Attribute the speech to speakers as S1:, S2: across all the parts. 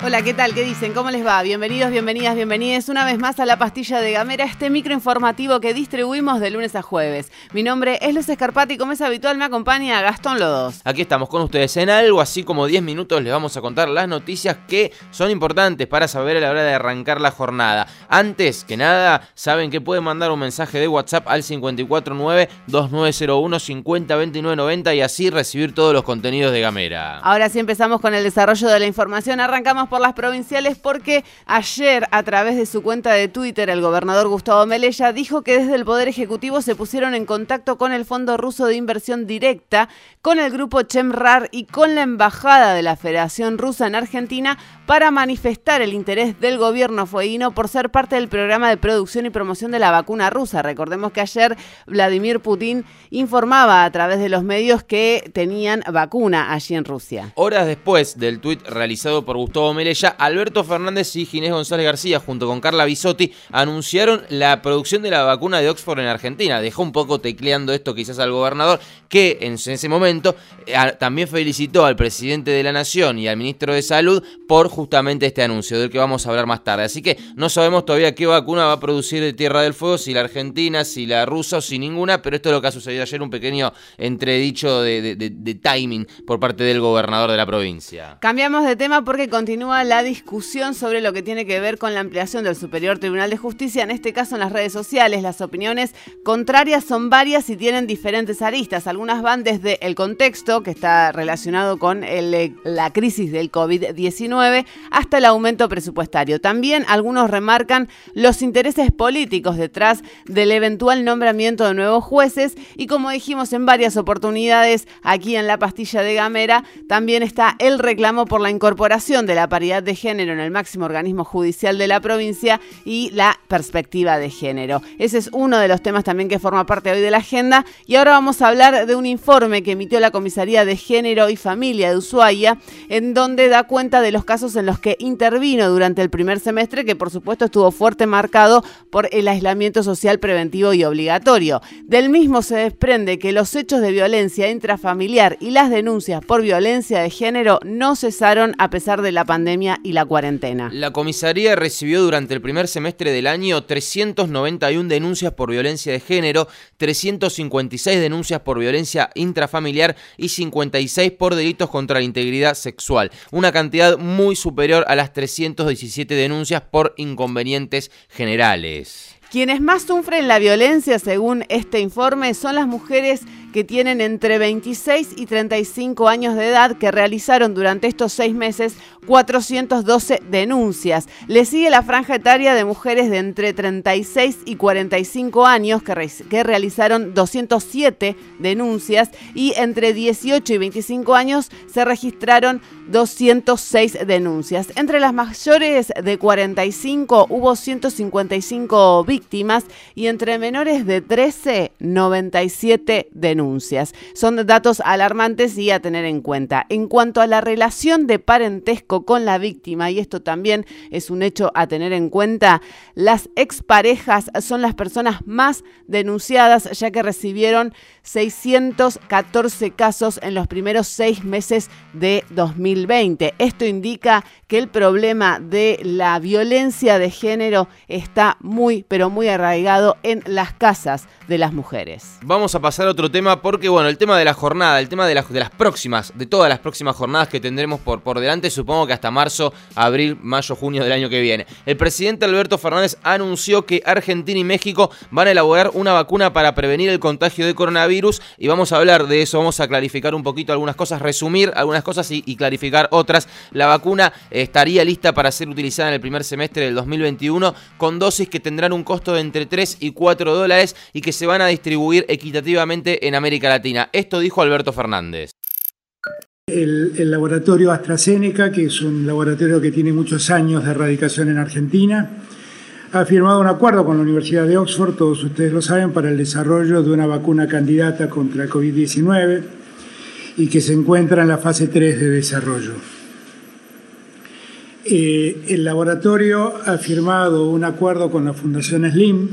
S1: Hola, ¿qué tal? ¿Qué dicen? ¿Cómo les va? Bienvenidos, bienvenidas, bienvenidas una vez más a la pastilla de Gamera, este micro informativo que distribuimos de lunes a jueves. Mi nombre es Luz Escarpati y como es habitual me acompaña Gastón Lodos.
S2: Aquí estamos con ustedes en algo así como 10 minutos les vamos a contar las noticias que son importantes para saber a la hora de arrancar la jornada. Antes que nada, saben que pueden mandar un mensaje de WhatsApp al 549-2901-502990 y así recibir todos los contenidos de Gamera.
S1: Ahora sí empezamos con el desarrollo de la información. Arrancamos por las provinciales porque ayer a través de su cuenta de Twitter el gobernador Gustavo Melella dijo que desde el Poder Ejecutivo se pusieron en contacto con el Fondo Ruso de Inversión Directa, con el grupo Chemrar y con la Embajada de la Federación Rusa en Argentina para manifestar el interés del gobierno fueguino por ser parte del programa de producción y promoción de la vacuna rusa. Recordemos que ayer Vladimir Putin informaba a través de los medios que tenían vacuna allí en Rusia.
S2: Horas después del tuit realizado por Gustavo Melella, Alberto Fernández y Ginés González García, junto con Carla Bisotti, anunciaron la producción de la vacuna de Oxford en Argentina. Dejó un poco tecleando esto quizás al gobernador, que en ese momento eh, también felicitó al presidente de la Nación y al ministro de Salud por justamente este anuncio, del que vamos a hablar más tarde. Así que no sabemos todavía qué vacuna va a producir de Tierra del Fuego, si la argentina, si la rusa o si ninguna, pero esto es lo que ha sucedido ayer, un pequeño entredicho de, de timing por parte del gobernador de la provincia.
S1: Cambiamos de tema porque continúa la discusión sobre lo que tiene que ver con la ampliación del Superior Tribunal de Justicia, en este caso en las redes sociales. Las opiniones contrarias son varias y tienen diferentes aristas. Algunas van desde el contexto, que está relacionado con la crisis del COVID-19, hasta el aumento presupuestario. También algunos remarcan los intereses políticos detrás del eventual nombramiento de nuevos jueces y como dijimos en varias oportunidades aquí en la pastilla de Gamera, también está el reclamo por la incorporación de la paridad de género en el máximo organismo judicial de la provincia y la perspectiva de género. Ese es uno de los temas también que forma parte hoy de la agenda. Y ahora vamos a hablar de un informe que emitió la Comisaría de Género y Familia de Ushuaia, en donde da cuenta de los casos en los que intervino durante el primer semestre, que por supuesto estuvo fuerte marcado por el aislamiento social preventivo y obligatorio. Del mismo se desprende que los hechos de violencia intrafamiliar y las denuncias por violencia de género no cesaron a pesar de la pandemia y la cuarentena.
S2: La comisaría recibió durante el primer semestre del año 391 denuncias por violencia de género, 356 denuncias por violencia intrafamiliar y 56 por delitos contra la integridad sexual, una cantidad muy superior a las 317 denuncias por inconvenientes generales.
S1: Quienes más sufren la violencia, según este informe, son las mujeres que tienen entre 26 y 35 años de edad que realizaron durante estos seis meses 412 denuncias. Le sigue la franja etaria de mujeres de entre 36 y 45 años que, que realizaron 207 denuncias y entre 18 y 25 años se registraron 206 denuncias. Entre las mayores de 45 hubo 155 víctimas y entre menores de 13, 97 denuncias Son datos alarmantes y a tener en cuenta. En cuanto a la relación de parentesco con la víctima, y esto también es un hecho a tener en cuenta, las exparejas son las personas más denunciadas ya que recibieron 614 casos en los primeros seis meses de 2020. Esto indica que el problema de la violencia de género está muy, pero muy arraigado en las casas de las mujeres.
S2: Vamos a pasar a otro tema porque, bueno, el tema de la jornada, el tema de, de las próximas, de todas las próximas jornadas que tendremos por, por delante, supongo que hasta marzo, abril, mayo, junio del año que viene. El presidente Alberto Fernández anunció que Argentina y México van a elaborar una vacuna para prevenir el contagio de coronavirus y vamos a hablar de eso, vamos a clarificar un poquito algunas cosas, resumir algunas cosas y, clarificar otras. La vacuna estaría lista para ser utilizada en el primer semestre del 2021 con dosis que tendrán un costo de entre 3 y 4 dólares y que se van a distribuir equitativamente en América Latina. Esto dijo Alberto Fernández.
S3: El, laboratorio AstraZeneca, que es un laboratorio que tiene muchos años de erradicación en Argentina, ha firmado un acuerdo con la Universidad de Oxford, todos ustedes lo saben, para el desarrollo de una vacuna candidata contra el COVID-19 y que se encuentra en la fase 3 de desarrollo. Eh, el laboratorio ha firmado un acuerdo con la Fundación SLIM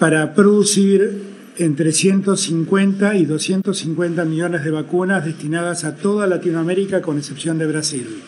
S3: para producir entre 150 y 250 millones de vacunas destinadas a toda Latinoamérica con excepción de Brasil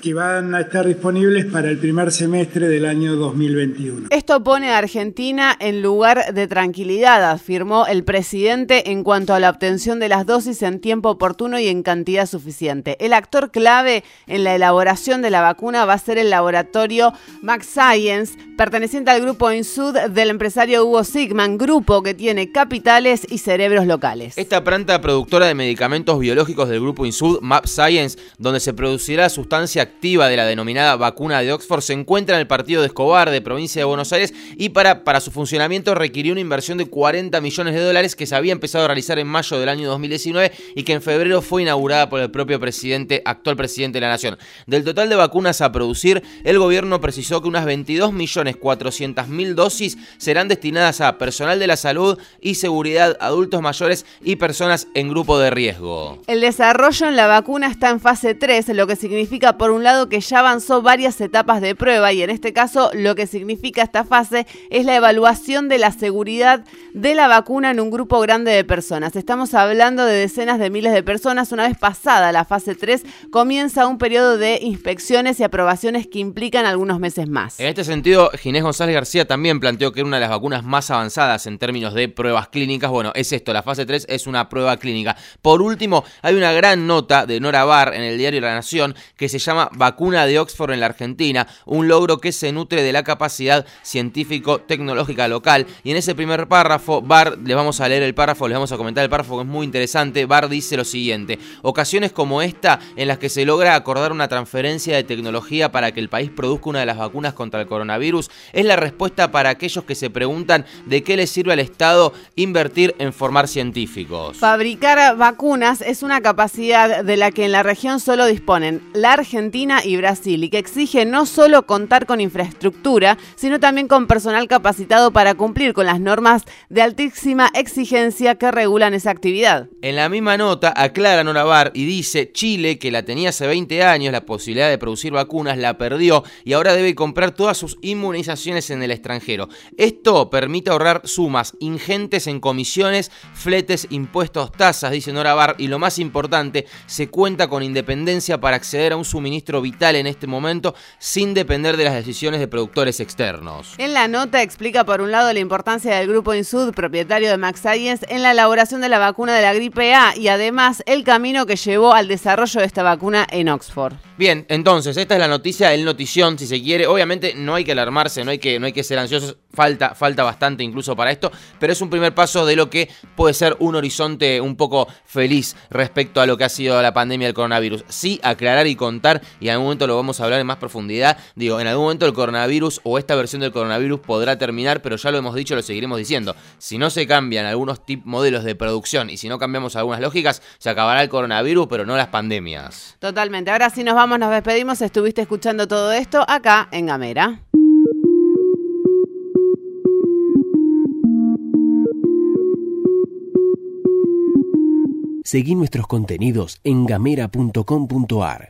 S3: que van a estar disponibles para el primer semestre del año 2021.
S1: Esto pone a Argentina en lugar de tranquilidad, afirmó el presidente en cuanto a la obtención de las dosis en tiempo oportuno y en cantidad suficiente. El actor clave en la elaboración de la vacuna va a ser el laboratorio Max Science, perteneciente al grupo Insud del empresario Hugo Sigman, grupo que tiene capitales y cerebros locales.
S2: Esta planta productora de medicamentos biológicos del grupo Insud, Map Science, donde se producirá sustancia activa de la denominada vacuna de Oxford se encuentra en el partido de Escobar de provincia de Buenos Aires y para, para su funcionamiento requirió una inversión de 40 millones de dólares que se había empezado a realizar en mayo del año 2019 y que en febrero fue inaugurada por el propio presidente, actual presidente de la Nación. Del total de vacunas a producir, el gobierno precisó que unas 22 millones 400 mil dosis serán destinadas a personal de la salud y seguridad, adultos mayores y personas en grupo de riesgo.
S1: El desarrollo en la vacuna está en fase 3, lo que significa por un un lado que ya avanzó varias etapas de prueba y en este caso lo que significa esta fase es la evaluación de la seguridad de la vacuna en un grupo grande de personas. Estamos hablando de decenas de miles de personas. Una vez pasada la fase 3 comienza un periodo de inspecciones y aprobaciones que implican algunos meses más.
S2: En este sentido, Ginés González García también planteó que era una de las vacunas más avanzadas en términos de pruebas clínicas. Bueno, es esto, la fase 3 es una prueba clínica. Por último, hay una gran nota de Nora Barr en el diario La Nación que se llama vacuna de Oxford en la Argentina, un logro que se nutre de la capacidad científico-tecnológica local. Y en ese primer párrafo, Barr, les vamos a leer el párrafo, les vamos a comentar el párrafo que es muy interesante. Barr dice lo siguiente: ocasiones como esta en las que se logra acordar una transferencia de tecnología para que el país produzca una de las vacunas contra el coronavirus es la respuesta para aquellos que se preguntan de qué le sirve al Estado invertir en formar científicos.
S1: Fabricar vacunas es una capacidad de la que en la región solo disponen la Argentina y Brasil y que exige no solo contar con infraestructura, sino también con personal capacitado para cumplir con las normas de altísima exigencia que regulan esa actividad.
S2: En la misma nota aclara Norabar y dice Chile, que la tenía hace 20 años, la posibilidad de producir vacunas la perdió y ahora debe comprar todas sus inmunizaciones en el extranjero. Esto permite ahorrar sumas ingentes en comisiones, fletes, impuestos, tasas, dice Norabar, y lo más importante, se cuenta con independencia para acceder a un suministro vital en este momento sin depender de las decisiones de productores externos.
S1: En la nota explica por un lado la importancia del grupo Insud, propietario de Max Science, en la elaboración de la vacuna de la gripe A y además el camino que llevó al desarrollo de esta vacuna en Oxford.
S2: Bien, entonces, esta es la noticia, el notición, si se quiere. Obviamente no hay que alarmarse, no hay que, no hay que ser ansiosos, falta, falta bastante incluso para esto, pero es un primer paso de lo que puede ser un horizonte un poco feliz respecto a lo que ha sido la pandemia del coronavirus. Sí, aclarar y contar, y en algún momento lo vamos a hablar en más profundidad. Digo, en algún momento el coronavirus o esta versión del coronavirus podrá terminar, pero ya lo hemos dicho, lo seguiremos diciendo. Si no se cambian algunos tip modelos de producción y si no cambiamos algunas lógicas, se acabará el coronavirus, pero no las pandemias.
S1: Totalmente. Ahora sí nos vamos nos despedimos. Estuviste escuchando todo esto acá en Gamera.
S4: Seguí nuestros contenidos en gamera.com.ar.